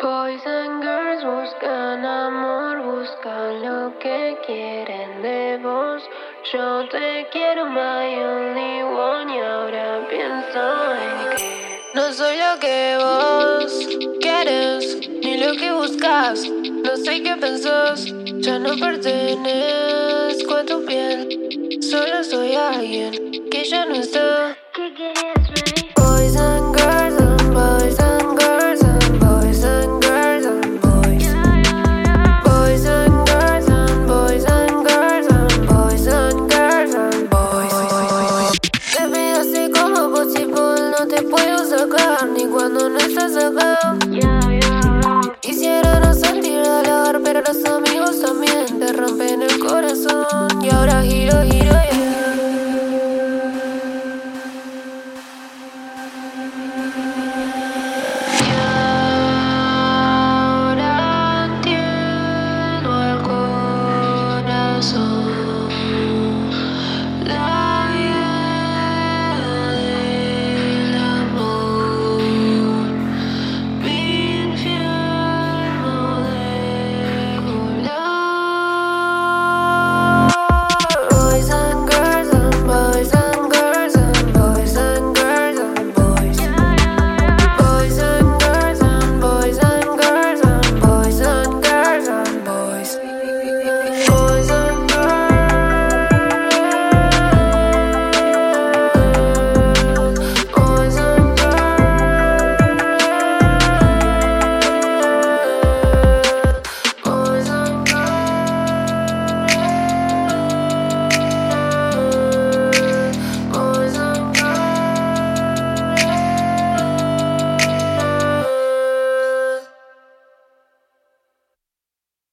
Boys and girls buscan amor, buscan lo que quieren de vos. Yo te quiero, my only one, y ahora pienso en que no soy lo que vos quieres, ni lo que buscas. No sé qué pensás, ya no pertenezco a tu piel. Solo soy alguien que ya no está. ¿Qué quieres